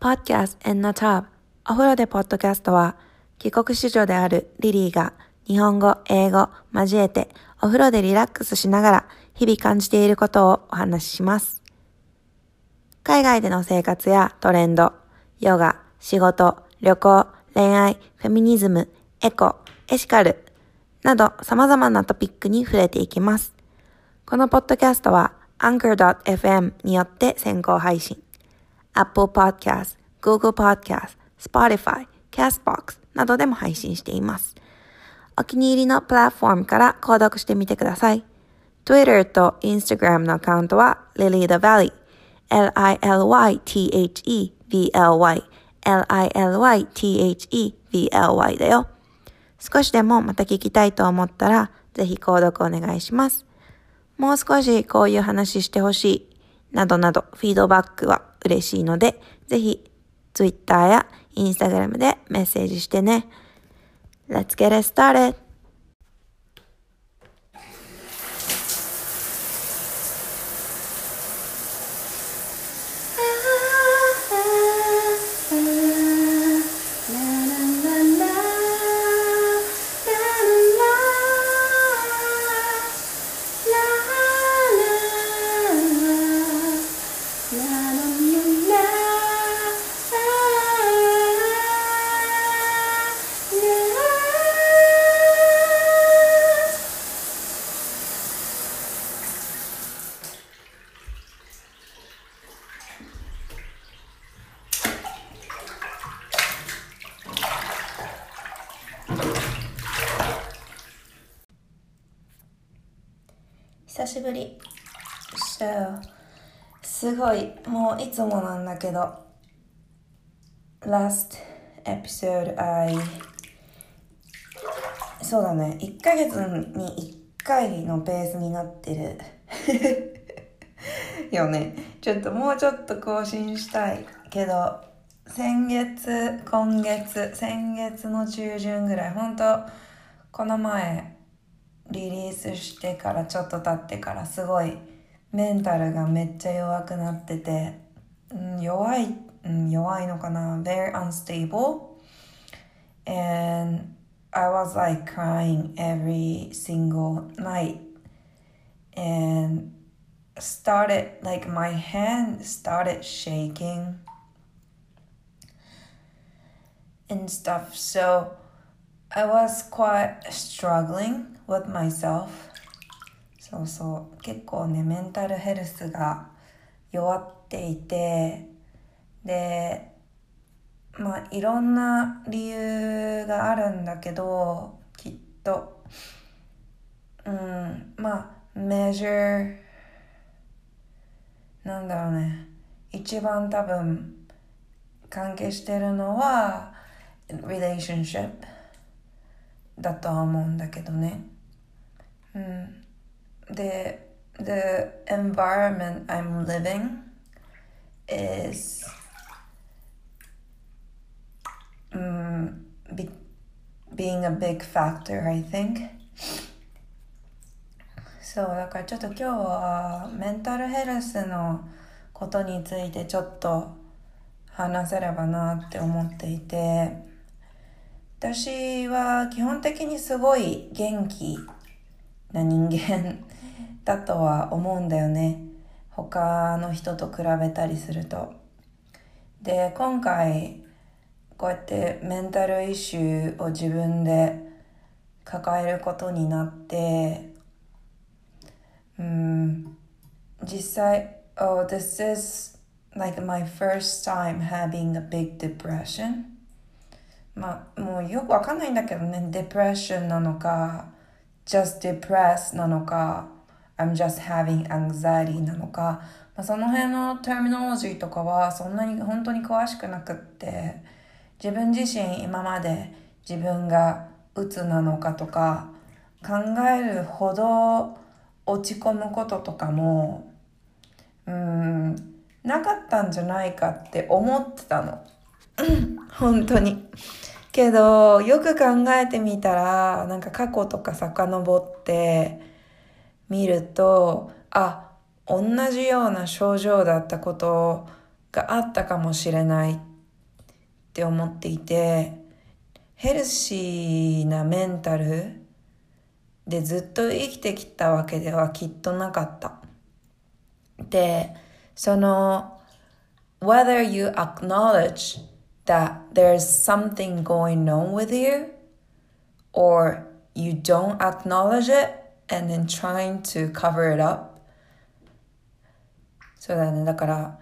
Podcast in the Tub お風呂でポッドキャストは帰国子女であるリリーが日本語、英語交えてお風呂でリラックスしながら日々感じていることをお話しします。海外での生活やトレンド、ヨガ、仕事、旅行、恋愛、フェミニズム、エコ、エシカルなど様々なトピックに触れていきます。このポッドキャストは Anchor.fm によって先行配信。Apple Podcast、Google Podcast、Spotify、Castbox などでも配信しています。お気に入りのプラットフォームから購読してみてください。Twitter と Instagram のアカウントは Lily the Valley、L-I-L-Y-T-H-E-V-L-Y、L-I-L-Y-T-H-E-V-L-Y だよ。少しでもまた聞きたいと思ったら、ぜひ購読お願いします。もう少しこういう話してほしい、などなどフィードバックは嬉しいので、ぜひ Twitter や Instagram でメッセージしてね。Let's get it started! いつもなんだけど、last episode I そうだね、1ヶ月に1回のペースになってる。よね。ちょっともうちょっと更新したいけど、先月、今月、先月の中旬ぐらい、本当この前、リリースしてからちょっと経ってからすごいメンタルがめっちゃ弱くなってて、弱い、うん、弱いのかな very unstable and I was like crying every single night and started like my hand started shaking and stuff so I was quite struggling with myself そうそう結構ねメンタルヘルスが弱って ていてでまあいろんな理由があるんだけどきっと。うんまあメジャーなんだろうね。一番多分関係してるのは relationship だとは思うんだけどね。うん、で、the environment I'm living is um, be, being a big factor, I think. そう、だからちょっと今日はメンタルヘルスのことについてちょっと話せればなって思っていて、私は基本的にすごい元気な人間だとは思うんだよね。他の人と比べたりすると。で、今回こうやってメンタルイシューを自分で抱えることになって、うん、実際、oh, this is like my first time having a big depression. まあ、もうよくわかんないんだけどね、デプレッションなのか、just depressed なのか、I'm just having anxiety なのか、まあ、その辺のターミノロジーとかはそんなに本当に詳しくなくって、自分自身今まで自分が鬱なのかとか考えるほど落ち込むこととかも、うん、なかったんじゃないかって思ってたの。本当に。けど、よく考えてみたら、なんか過去とか遡って見ると、あ、同じような症状だったことがあったかもしれないっって思っていて、ヘルシーなメンタルでずっと生きてきたわけではきっとなかった。で、その、whether you acknowledge that there's something going on with you or you don't acknowledge it and then trying to cover it up そうだね。だから、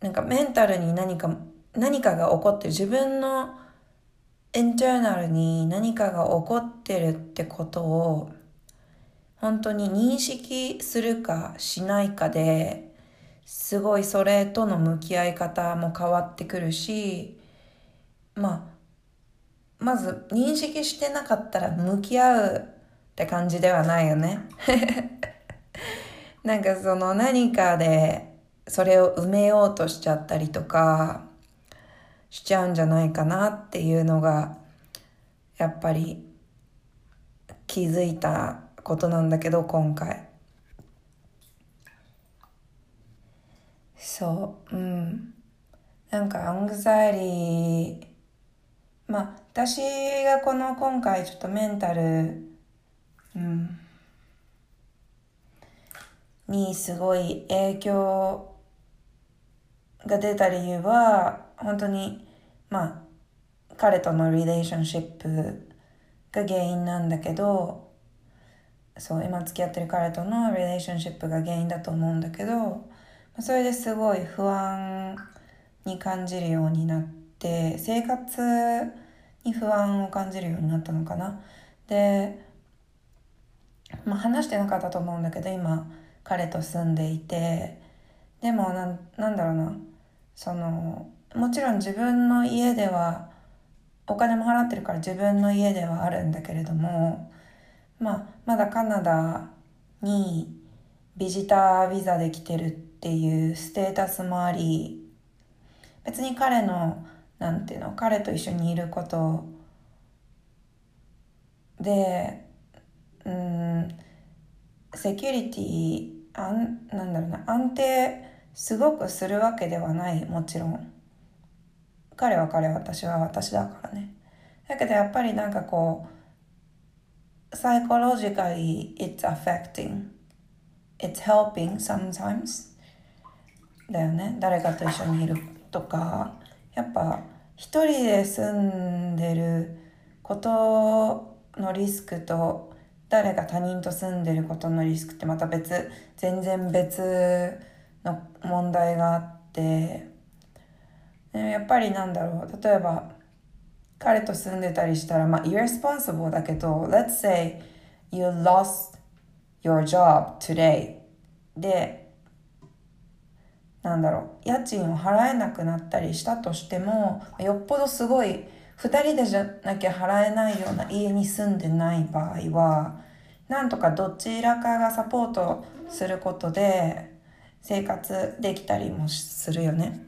なんかメンタルに何か、何かが起こってる。自分のインターナルに何かが起こってるってことを本当に認識するかしないかですごいそれとの向き合い方も変わってくるしまあまず認識してなかったら向き合うって感じではないよね。なんかその何かでそれを埋めようとしちゃったりとかしちゃうんじゃないかなっていうのがやっぱり気づいたことなんだけど今回。そう。うん。なんかアングザイリー。まあ私がこの今回ちょっとメンタルうん。にすごい影響が出た理由は本当にまあ彼とのリレーションシップが原因なんだけどそう今付き合ってる彼とのリレーションシップが原因だと思うんだけどそれですごい不安に感じるようになって生活に不安を感じるようになったのかな。で、まあ、話してなかったと思うんだけど今彼と住んでいて。でもななんだろうな。そのもちろん自分の家ではお金も払ってるから自分の家ではあるんだけれどもまあまだカナダにビジタービザで来てるっていうステータスもあり別に彼のなんていうの彼と一緒にいることでうんセキュリティあんなんだろうな安定すごくするわけではないもちろん。彼は彼私は私だからね。だけどやっぱりなんかこう psychologically it's affecting. It's helping sometimes. だよね。誰かと一緒にいるとか。やっぱ一人で住んでることのリスクと誰が他人と住んでることのリスクってまた別全然別の問題があって。やっぱりなんだろう。例えば彼と住んでたりしたらまあ irresponsible だけど let's say you lost your job today でなんだろう。家賃を払えなくなったりしたとしてもよっぽどすごい2人でじゃなきゃ払えないような家に住んでない場合はなんとかどちらかがサポートすることで生活できたりもするよね。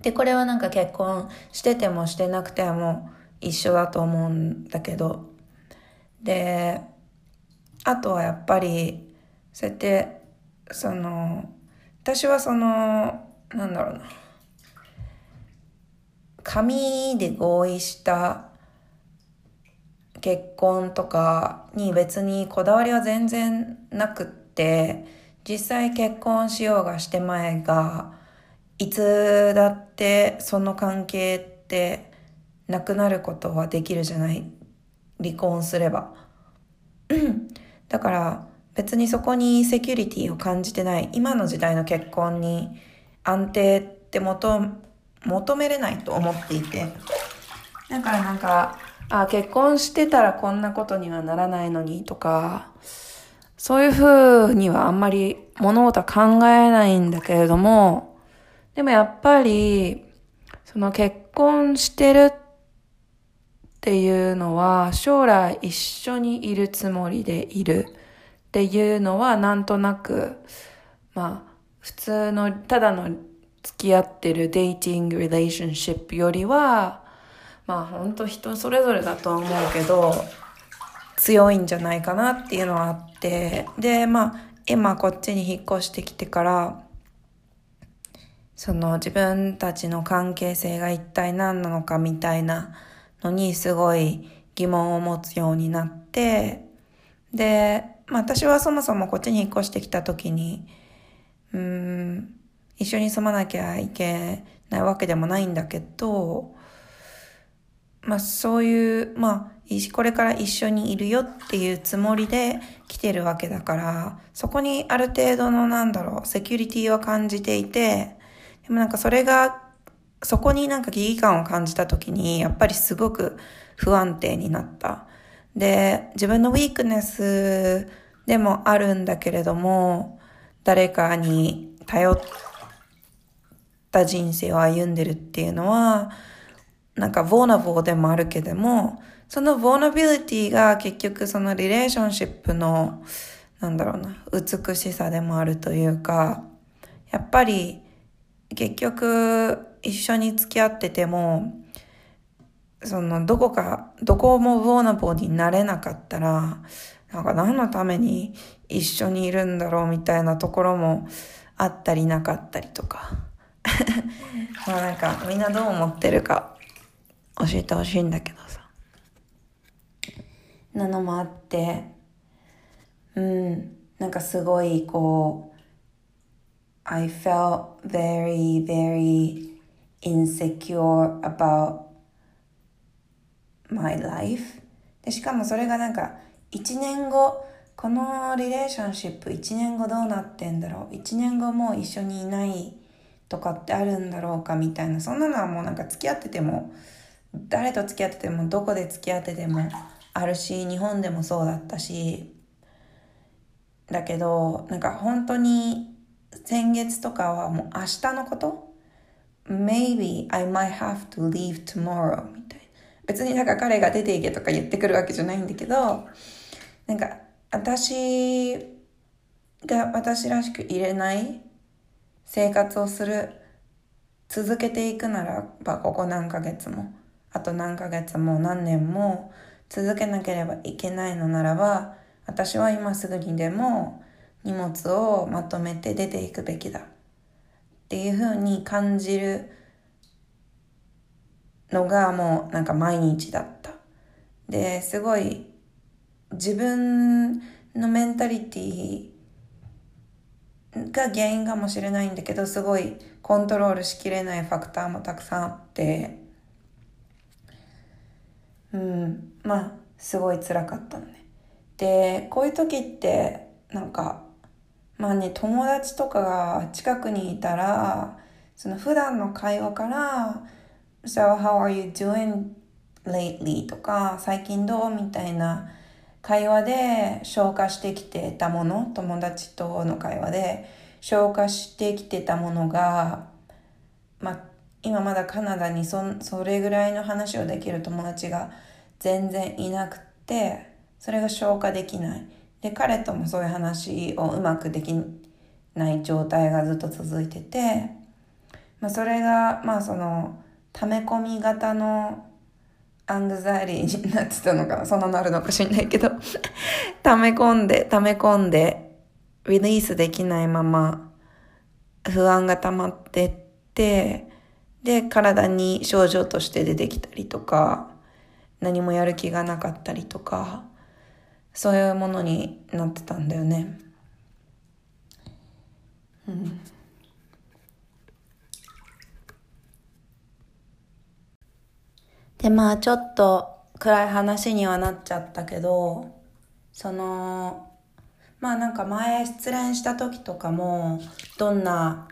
で、これはなんか結婚しててもしてなくても一緒だと思うんだけど。で、あとはやっぱり、そうやって、その、私はその、なんだろうな。紙で合意した結婚とかに別にこだわりは全然なくって、実際結婚しようがしてまいが、いつだってその関係ってなくなることはできるじゃない？離婚すれば。だから別にそこにセキュリティを感じてない。今の時代の結婚に安定って求求めれないと思っていて。だからなんか、あ、結婚してたらこんなことにはならないのにとか、そういうふうにはあんまり物事は考えないんだけれども、でもやっぱり、その結婚してるっていうのは将来一緒にいるつもりでいるっていうのはなんとなく、まあ普通のただの付き合ってるデイティング・リレーションシップよりは、まあ本当人それぞれだとは思うけど、強いんじゃないかなっていうのはあって、で、まあ、今こっちに引っ越してきてから、その自分たちの関係性が一体何なのかみたいなのにすごい疑問を持つようになって、で、まあ私はそもそもこっちに引っ越してきた時に、うん、一緒に住まなきゃいけないわけでもないんだけど、まあそういう、まあこれから一緒にいるよっていうつもりで来てるわけだから、そこにある程度のなんだろう、セキュリティを感じていて、でもなんかそれが、そこになんか危機感を感じた時に、やっぱりすごく不安定になった。で、自分のウィークネスでもあるんだけれども、誰かに頼ってた人生を歩んでるっていうのは、なんか、ボーナボーでもあるけども、そのボーナビリティが結局そのリレーションシップの、なんだろうな、美しさでもあるというか、やっぱり結局一緒に付き合ってても、そのどこか、どこもボーナボーになれなかったら、なんか何のために一緒にいるんだろうみたいなところもあったりなかったりとか。まあなんかみんなどう思ってるか教えてほしいんだけどさ。なのもあって、うん、なんかすごいこう、I felt very, very insecure about my life. で、しかもそれがなんか1年後、このリレーションシップ1年後どうなってんだろう ?1 年後もう一緒にいないとかってあるんだろうかみたいな、そんなのはもうなんか付き合ってても誰と付き合っててもどこで付き合っててもあるし日本でもそうだったしだけどなんか本当に先月とかはもう明日のこと Maybe I might have to leave tomorrow みたいな。別になんか彼が出ていけとか言ってくるわけじゃないんだけどなんか私が私らしく入れない生活をする続けていくならばここ何ヶ月もあと何ヶ月も何年も続けなければいけないのならば、私は今すぐにでも荷物をまとめて出ていくべきだ。っていうふうに感じるのがもうなんか毎日だった。で、すごい自分のメンタリティが原因かもしれないんだけど、すごいコントロールしきれないファクターもたくさんあって、うん、まあ、すごい辛かったのね。で、こういう時って、なんか、まあね、友達とかが近くにいたら、その普段の会話から、So how are you doing lately? とか、最近どう？みたいな会話で消化してきてたもの、友達との会話で消化してきてたものが、まあ、今まだカナダにそそれぐらいの話をできる友達が全然いなくてそれが消化できない。で彼ともそういう話をうまくできない状態がずっと続いてて、まあ、それがまあその溜め込み型のアングザリーになってたのかそんなのあるのかしんないけど 溜め込んで溜め込んでリリースできないまま不安が溜まってってで体に症状として出てきたりとか何もやる気がなかったりとか、そういうものになってたんだよね。うん。で、まあちょっと暗い話にはなっちゃったけど、その、まあなんか前失恋した時とかも、どんな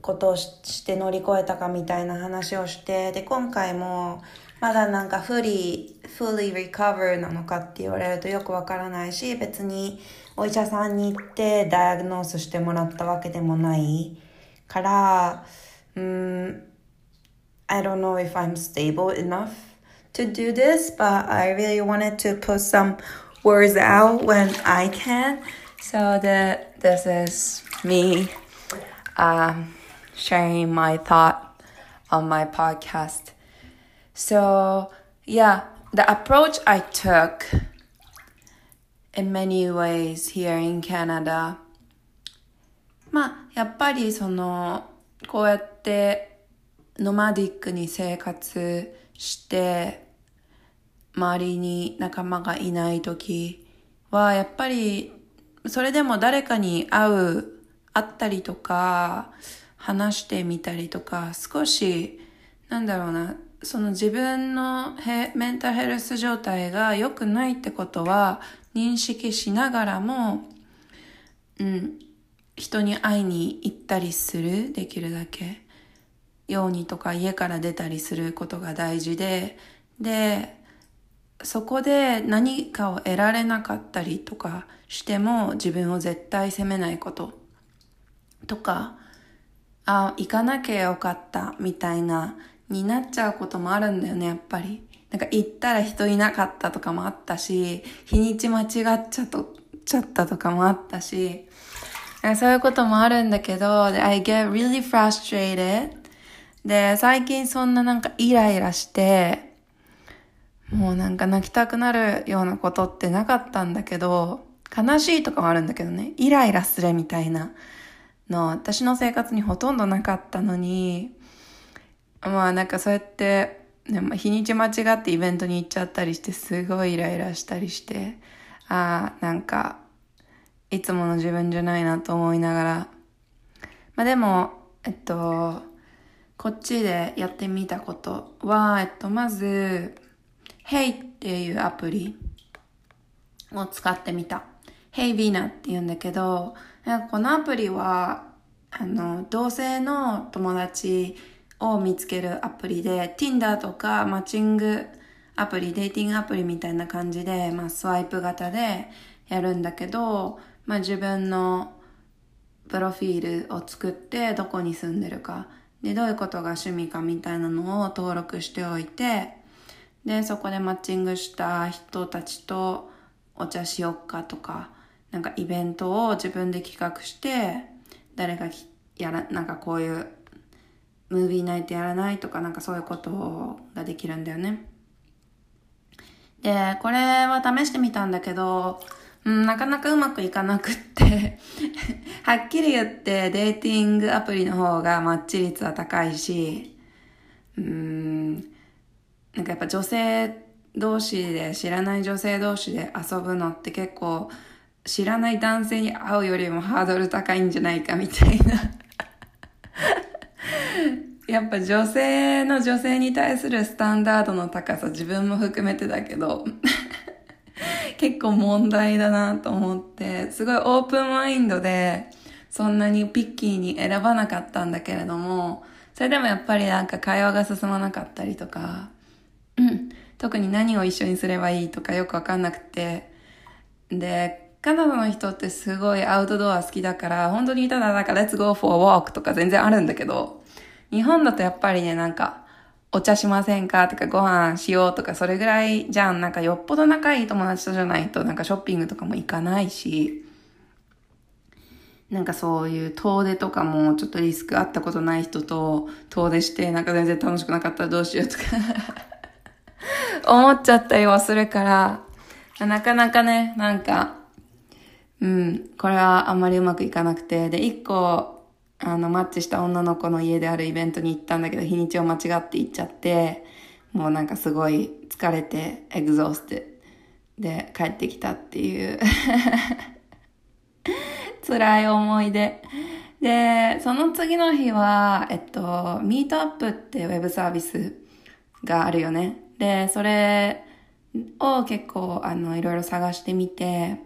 ことをして乗り越えたかみたいな話をして、で、今回もまだなんかフリー、fully recover なのかって言われるとよくわからないし、別にお医者さんに行ってダイアグノースしてもらったわけでもないから、うん、I don't know if I'm stable enough to do this, but I really wanted to put some words out when I can. So that this is me um, sharing my thought on my podcast. So, yeah, the approach I took in many ways here in Canada まあ、やっぱりその、 こうやって ノマディックに生活して周りに仲間がいない時はやっぱりそれでも誰かに会う会ったりとか話してみたりとか少しなんだろうなその自分のメンタルヘルス状態が良くないってことは認識しながらも、うん、人に会いに行ったりする、できるだけ。ようにとか家から出たりすることが大事で、で、そこで何かを得られなかったりとかしても自分を絶対責めないこととか、あ、行かなきゃよかったみたいなになっちゃうこともあるんだよね、やっぱり。なんか行ったら人いなかったとかもあったし、日にち間違っちゃとちゃったとかもあったし、そういうこともあるんだけど、I get really frustrated. で、最近そんななんかイライラして、もうなんか泣きたくなるようなことってなかったんだけど、悲しいとかもあるんだけどね、イライラするみたいなの、私の生活にほとんどなかったのに、まあなんかそうやって、ね、日にち間違ってイベントに行っちゃったりして、すごいイライラしたりして、ああ、なんか、いつもの自分じゃないなと思いながら。まあでも、えっと、こっちでやってみたことは、えっと、まず、Hey っていうアプリを使ってみた。Hey Vina って言うんだけど、このアプリは、あの、同性の友達を見つけるアプリで、Tinder とかマッチングアプリ、デーティングアプリみたいな感じで、まあ、スワイプ型でやるんだけど、まあ、自分のプロフィールを作ってどこに住んでるか、で、どういうことが趣味かみたいなのを登録しておいて、で、そこでマッチングした人たちとお茶しよっかとか、なんかイベントを自分で企画して、誰がやら、なんかこういうムービーナイトやらないとかなんかそういうことができるんだよね。で、これは試してみたんだけど、うん、なかなかうまくいかなくって。はっきり言ってデーティングアプリの方がマッチ率は高いし、うん、なんかやっぱ女性同士で、知らない女性同士で遊ぶのって結構知らない男性に会うよりもハードル高いんじゃないかみたいな。やっぱ女性の女性に対するスタンダードの高さ自分も含めてだけど。結構問題だなと思ってすごいオープンマインドでそんなにピッキーに選ばなかったんだけれどもそれでもやっぱりなんか会話が進まなかったりとか、うん、特に何を一緒にすればいいとかよくわかんなくてでカナダの人ってすごいアウトドア好きだから本当にただなんか Let's go for a walk とか全然あるんだけど日本だとやっぱりね、なんか、お茶しませんか？とかご飯しようとかそれぐらいじゃん。なんかよっぽど仲いい友達とじゃないとなんかショッピングとかも行かないし、なんかそういう遠出とかもちょっとリスクあったことない人と遠出してなんか全然楽しくなかったらどうしようとか。思っちゃったりはするから、なかなかね、なんか、うん、これはあんまりうまくいかなくて、で、一個あの、マッチした女の子の家であるイベントに行ったんだけど、日にちを間違って行っちゃって、もうなんかすごい疲れて、エグゾーステで帰ってきたっていう 辛い思い出。で、その次の日は、えっと、ミートアップってウェブサービスがあるよね。で、それを結構、あの、いろいろ探してみて、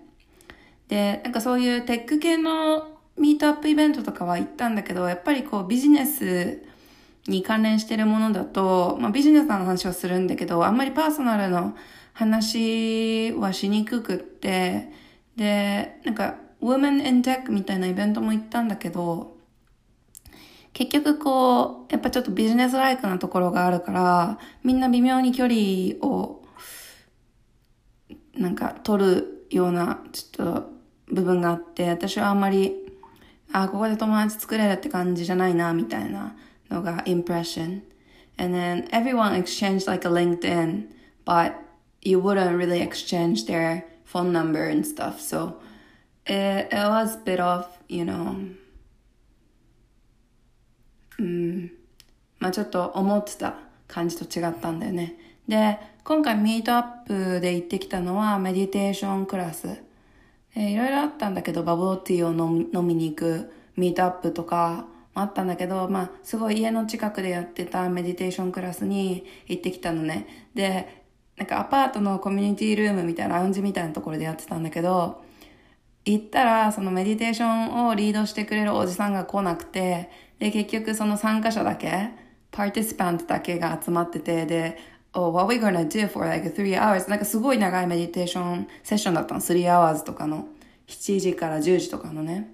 で、なんかそういうテック系のミートアップイベントとかは行ったんだけど、やっぱりこうビジネスに関連してるものだと、まあビジネスの話をするんだけど、あんまりパーソナルの話はしにくくって、で、なんか、Women in Tech みたいなイベントも行ったんだけど、結局こう、やっぱちょっとビジネスライクなところがあるから、みんな微妙に距離を、なんか取るような、ちょっと部分があって、私はあんまりあ、ここで友達作れるって感じじゃないな、みたいなのが impression. And then everyone exchanged like a LinkedIn, but you wouldn't really exchange their phone number and stuff. So it, it was a bit of, you know, うん、まあちょっと思ってた感じと違ったんだよね。で、今回ミートアップで行ってきたのはメディテーションクラス。えいろいろあったんだけど、バブルティーを飲み飲みに行くミートアップとかもあったんだけど、まあすごい家の近くでやってたメディテーションクラスに行ってきたのね。で、なんかアパートのコミュニティルームみたいなラウンジみたいなところでやってたんだけど、行ったらそのメディテーションをリードしてくれるおじさんが来なくて、で、結局その参加者だけ、パーティスパントだけが集まってて、で、oh, what we gonna do for like three hours? なんかすごい長いメディテーションセッションだったの。3 hours とかの。7時から10時とかのね。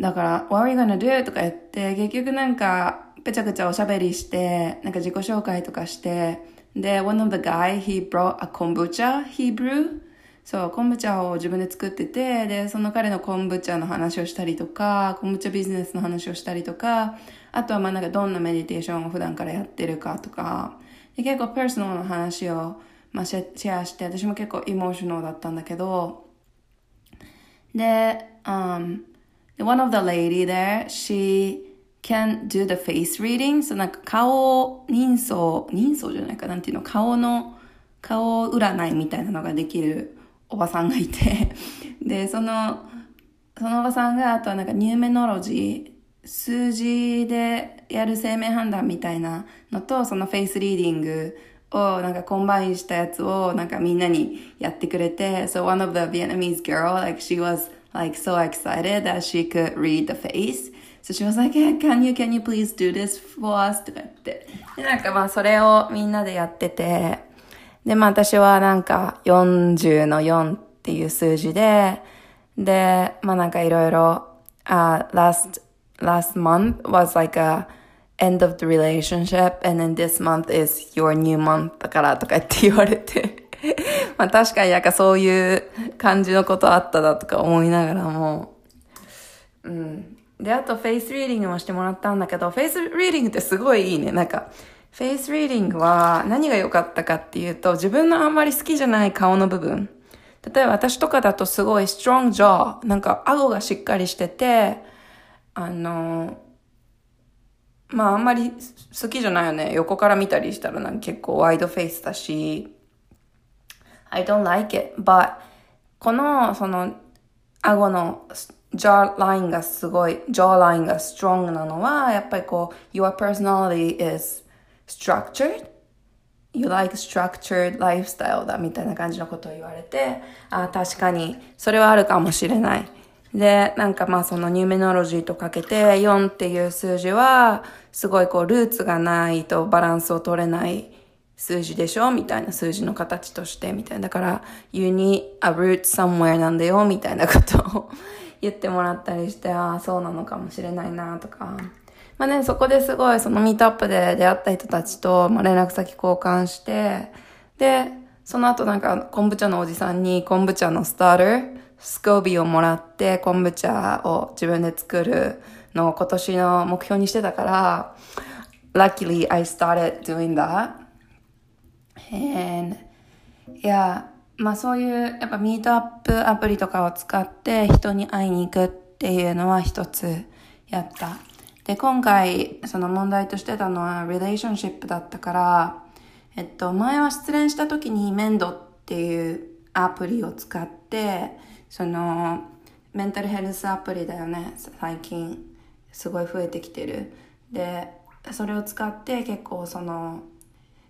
だから、what are we gonna do? とか言って、結局なんか、ぺちゃくちゃおしゃべりして、なんか自己紹介とかして、で、one of the guy, he brought a kombucha he brew. そう、昆布茶を自分で作ってて、で、その彼の昆布茶の話をしたりとか、昆布茶ビジネスの話をしたりとか、あとはまあなんかどんなメディテーションを普段からやってるかとか、で結構パーソナルな話を、まあ、シェアして、私も結構エモーショナルだったんだけど、で、um, one of the lady there, she can do the face reading. そうなんか顔人相、人相じゃないかなんていうの、顔の、顔占いみたいなのができるおばさんがいて、で、その、そのおばさんが、あとはなんか numerology、数字でやる姓名判断みたいなのと、その face reading をなんか combine したやつをなんかみんなにやってくれて、so one of the Vietnamese girl, like she was like so excited that she could read the face. So she was like, hey, can you, can you please do this for us? とか言って。で、なんかまあそれをみんなでやってて、で、まあ私はなんか40の4っていう数字で、で、まあなんかいろいろ、uh, last, last month was like a end of the relationship and then this month is your new month だからとかって言われて。まあ確かになんかそういう感じのことあったなとか思いながらも、うん。で、あと face reading もしてもらったんだけど、 face reading ってすごいいいね。なんか、 face reading は何が良かったかっていうと、自分のあんまり好きじゃない顔の部分。例えば私とかだとすごい strong jaw。なんか顎がしっかりしてて、あの、まああんまり好きじゃないよね。横から見たりしたらなんか結構ワイドフェイスだし、I don't like it. But このその顎の jaw line がすごい、jaw line が strong なのは、やっぱりこう、your personality is structured. You like structured lifestyle だみたいな感じのことを言われて、あ確かにそれはあるかもしれない。で、なんかまあそのニューメノロジーとかけて4っていう数字は、すごいこうルーツがないとバランスを取れない数字でしょ？みたいな数字の形としてみたいな。だから、you need a root somewhere なんだよみたいなことを 言ってもらったりして、ああ、そうなのかもしれないなとか。まあね、そこですごいそのミートアップで出会った人たちと、まあ、連絡先交換して、で、その後なんか昆布茶のおじさんに昆布茶のスターター、スコービーをもらって昆布茶を自分で作るのを今年の目標にしてたから、luckily I started doing that. And, いや、まあそういう、やっぱミートアップアプリとかを使って人に会いに行くっていうのは一つやった。で、今回、その問題としてたのは、リレーションシップだったから、えっと、前は失恋した時にメンドっていうアプリを使って、その、メンタルヘルスアプリだよね、最近。すごい増えてきてる。で、それを使って結構その、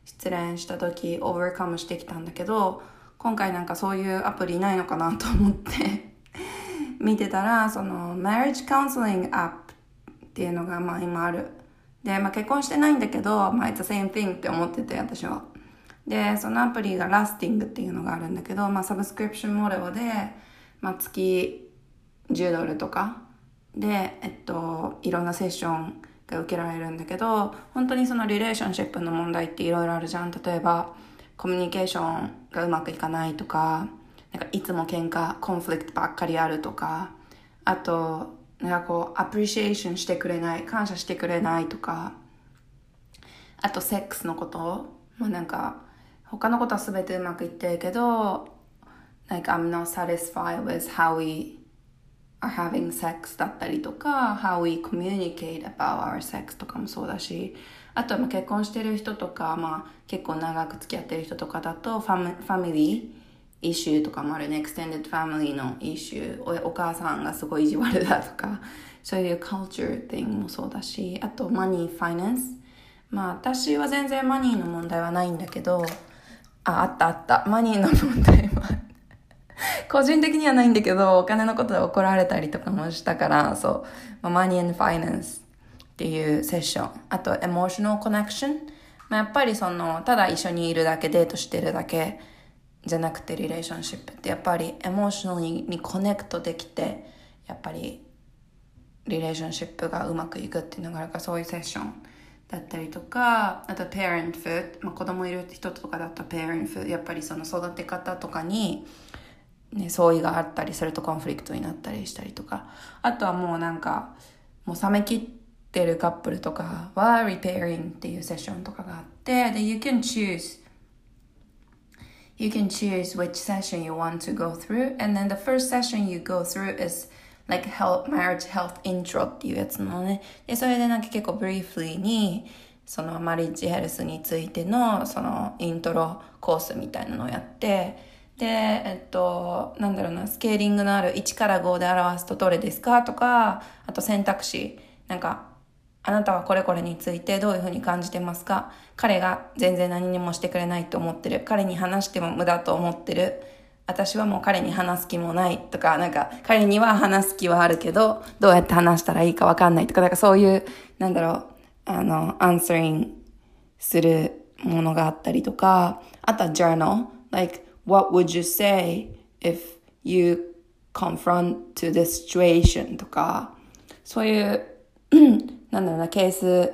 失恋した時、オーバーカムしてきたんだけど、今回なんかそういうアプリないのかなと思って 見てたら、その、marriage counseling app っていうのがまあ今ある。で、まあ結婚してないんだけど、まあ it's the same thing って思ってて、私は。で、そのアプリがラスティングっていうのがあるんだけど、まあサブスクリプションモデルで、まあ月10ドルとかで、えっと、いろんなセッションが受けられるんだけど、本当にそのリレーションシップの問題っていろいろあるじゃん。例えば、コミュニケーションがうまくいかないとか、なんかいつも喧嘩、コンフリクトばっかりあるとか、あと、なんかこう、アプリシエーションしてくれない、感謝してくれないとか、あとセックスのこと、まあなんか、他のことは全てうまくいってるけど、like I'm not satisfied with how we are having sex だったりとか how we communicate about our sex とかもそうだしあとは結婚してる人とか、まあ、結構長く付き合ってる人とかだとファミファミリーissue とかもあるね。 extended family の issue。お母さんがすごい意地悪だとか、そういう culture thing もそうだし、あと money、finance。まあ私は全然 money の問題はないんだけど、あ、あったあった。 money の問題は 個人的にはないんだけど、お金のことで怒られたりとかもしたから、そう、 money finance っていうセッション。あと、 emotional connection。まあ、やっぱりその、ただ一緒にいるだけ、デートしてるだけじゃなくて、 relationship ってやっぱり emotional に connect できて、やっぱり relationship がうまくいくっていうのがあるから、そういうセッション。だったりとか、あと parenthood、まあ、子供いる人とかだと parenthood、やっぱりその育て方とかに、ね、相違があったりすると conflict になったりしたりとか、あとはもうなんか、もう冷め切ってるカップルとかは repairing っていうセッションとかがあって、で、you can choose you can choose which session you want to go through and then the first session you go through is like health, marriage health intro っていうやつのね。で、それでなんか結構 briefly に、そのマリッジヘルスについてのそのイントロコースみたいなのをやって、で、えっと、なんだろうな、スケーリングのある1から5で表すとどれですか？とか、あと選択肢、なんか、あなたはこれこれについてどういうふうに感じてますか？彼が全然何にもしてくれないと思ってる。彼に話しても無駄と思ってる。私はもう彼に話す気もない。とか、なんか彼には話す気はあるけど、どうやって話したらいいかわかんないとか、なんかそういう、なんだろう、あの、アンサリングするものがあったりとか、あとは journal, like, what would you say if you confront to this situation とか、そういう、なんだろうな、ケース、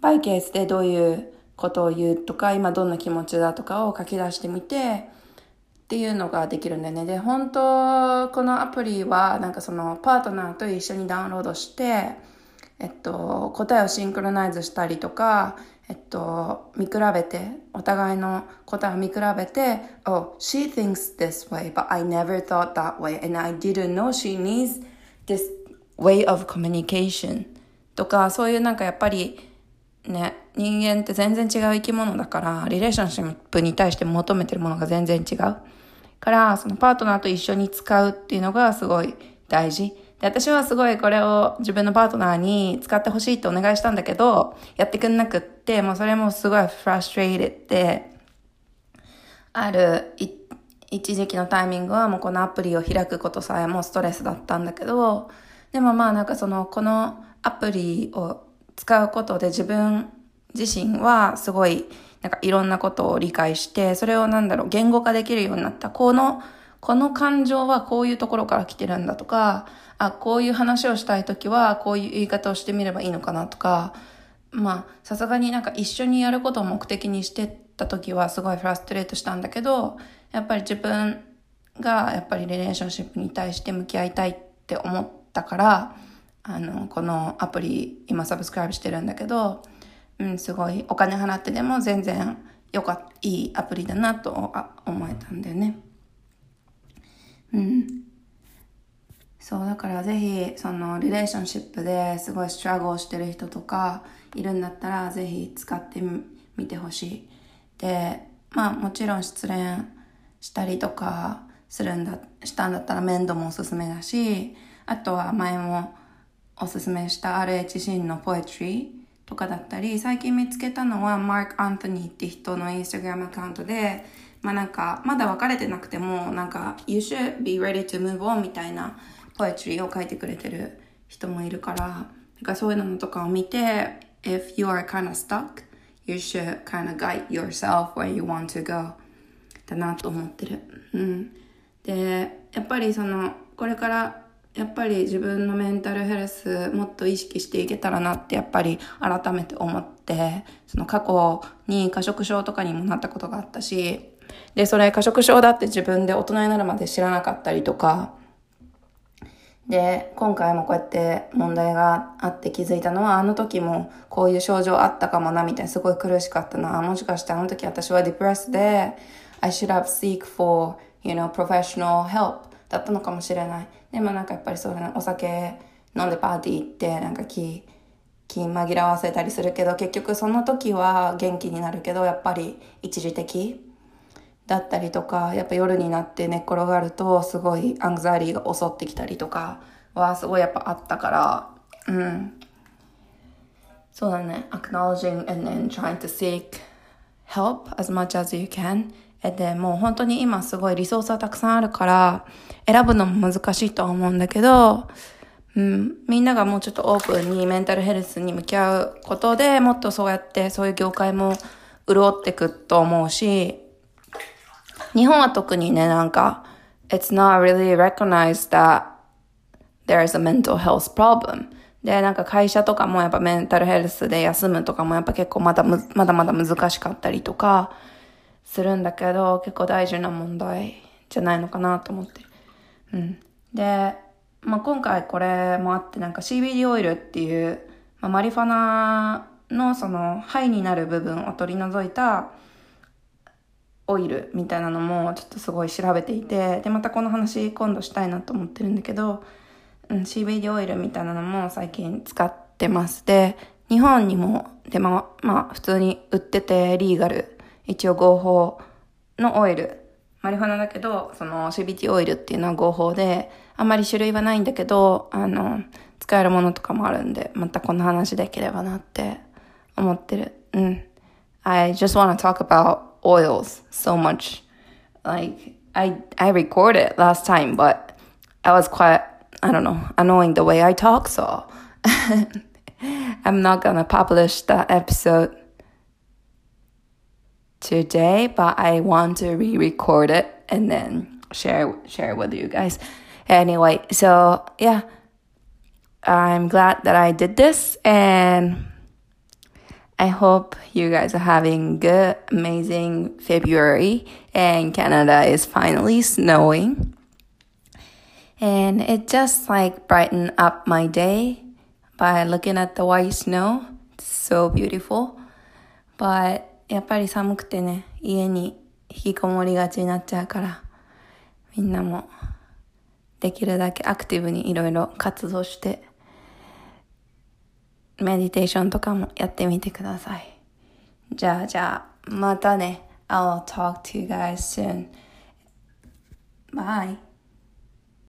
バイケースでどういうことを言うとか、今どんな気持ちだとかを書き出してみて、っていうのができるんだよね。で、本当、このアプリは、なんかその、パートナーと一緒にダウンロードして、えっと、答えをシンクロナイズしたりとか、えっと、見比べて、お互いの答えを見比べて、Oh, she thinks this way, but I never thought that way, and I didn't know she needs this way of communication. とか、そういうなんかやっぱり、ね、人間って全然違う生き物だから、リレーションシップに対して求めてるものが全然違う。から、そのパートナーと一緒に使うっていうのがすごい大事。で、私はすごいこれを自分のパートナーに使ってほしいってお願いしたんだけど、やってくんなくって、もうそれもすごいフラストレイテッで、ある一時期のタイミングはもうこのアプリを開くことさえもストレスだったんだけど、でもまあなんかその、このアプリを使うことで自分自身はすごいなんかいろんなことを理解して、それをなんだろう、言語化できるようになった。この、この感情はこういうところから来てるんだとか、あ、こういう話をしたいときはこういう言い方をしてみればいいのかなとか、まあ、さすがになんか一緒にやることを目的にしてたときはすごいフラストレートしたんだけど、やっぱり自分がやっぱりリレーションシップに対して向き合いたいって思ったから、あの、このアプリ今サブスクライブしてるんだけど、うん、すごいお金払ってでも全然よかった、いいアプリだなと思えたんだよね。うん。そう、だからぜひ、その、リレーションシップですごいストラゴしてる人とかいるんだったら、ぜひ使ってみてほしい。で、まあもちろん失恋したりとかするんだ、したんだったら面倒もおすすめだし、あとは前もおすすめした RHC のポエトリー、とかだったり、最近見つけたのはマーク・アントニーって人のインスタグラムアカウントで、まあなんか、まだ別れてなくても、なんか、You should be ready to move on みたいなポエトリーを書いてくれてる人もいるから、なんかそういうのとかを見て、If you are kind of stuck, you should kind of guide yourself where you want to go だなと思ってる。うん。で、やっぱりその、これからやっぱり自分のメンタルヘルスもっと意識していけたらなってやっぱり改めて思って、その過去に過食症とかにもなったことがあったし、で、それ過食症だって自分で大人になるまで知らなかったりとか、で、今回もこうやって問題があって気づいたのは、あの時もこういう症状あったかもな、みたいなすごい苦しかったな。もしかしてあの時私はディプレスで、I should have seek for, you know, professional help だったのかもしれない。でもなんかやっぱりそういうのお酒飲んでパーティー行ってなんか気、気紛らわせたりするけど結局その時は元気になるけどやっぱり一時的だったりとかやっぱ夜になって寝っ転がるとすごいアングザイリーが襲ってきたりとかはすごいやっぱあったからうん。そうだね。Acknowledging and then trying to seek help as much as you can. でもう本当に今すごいリソースはたくさんあるから選ぶのも難しいとは思うんだけどうん、みんながもうちょっとオープンにメンタルヘルスに向き合うことでもっとそうやってそういう業界も潤ってくと思うし、日本は特にね、なんか、it's not really recognized that there is a mental health problem. で、なんか会社とかもやっぱメンタルヘルスで休むとかもやっぱ結構まだまだまだ難しかったりとかするんだけど、結構大事な問題じゃないのかなと思ってる。うん。で、まあ、今回これもあってなんか CBD オイルっていう、まあ、マリファナのその肺になる部分を取り除いたオイルみたいなのもちょっとすごい調べていて、で、またこの話今度したいなと思ってるんだけど、うん、CBD オイルみたいなのも最近使ってます。で、日本にも、で、まあ、まあ、普通に売ってて、リーガル、一応合法のオイル、マリファナだけど、その CBD オイルっていうのは合法で、あんまり種類はないんだけど、あの、使えるものとかもあるんで、またこの話できればなって思ってる。うん。I just want to talk about oils so much. Like I I recorded last time, but I was quite I don't know annoying the way I talk, so I'm not gonna publish that episode today, but I want to re-record it and then share share with you guys. Anyway, so yeah, I'm glad that I did this and I hope you guys are having good, amazing February and Canada is finally snowing. And it just like brightened up my day by looking at the white snow. It's so beautiful. But やっぱり寒くてね、家に引きこもりがちになっちゃうから、みんなもできるだけアクティブにいろいろ活動して メディテーションとかもやってみてください。じゃあじゃあ、またね。I'll talk to you guys soon. Bye.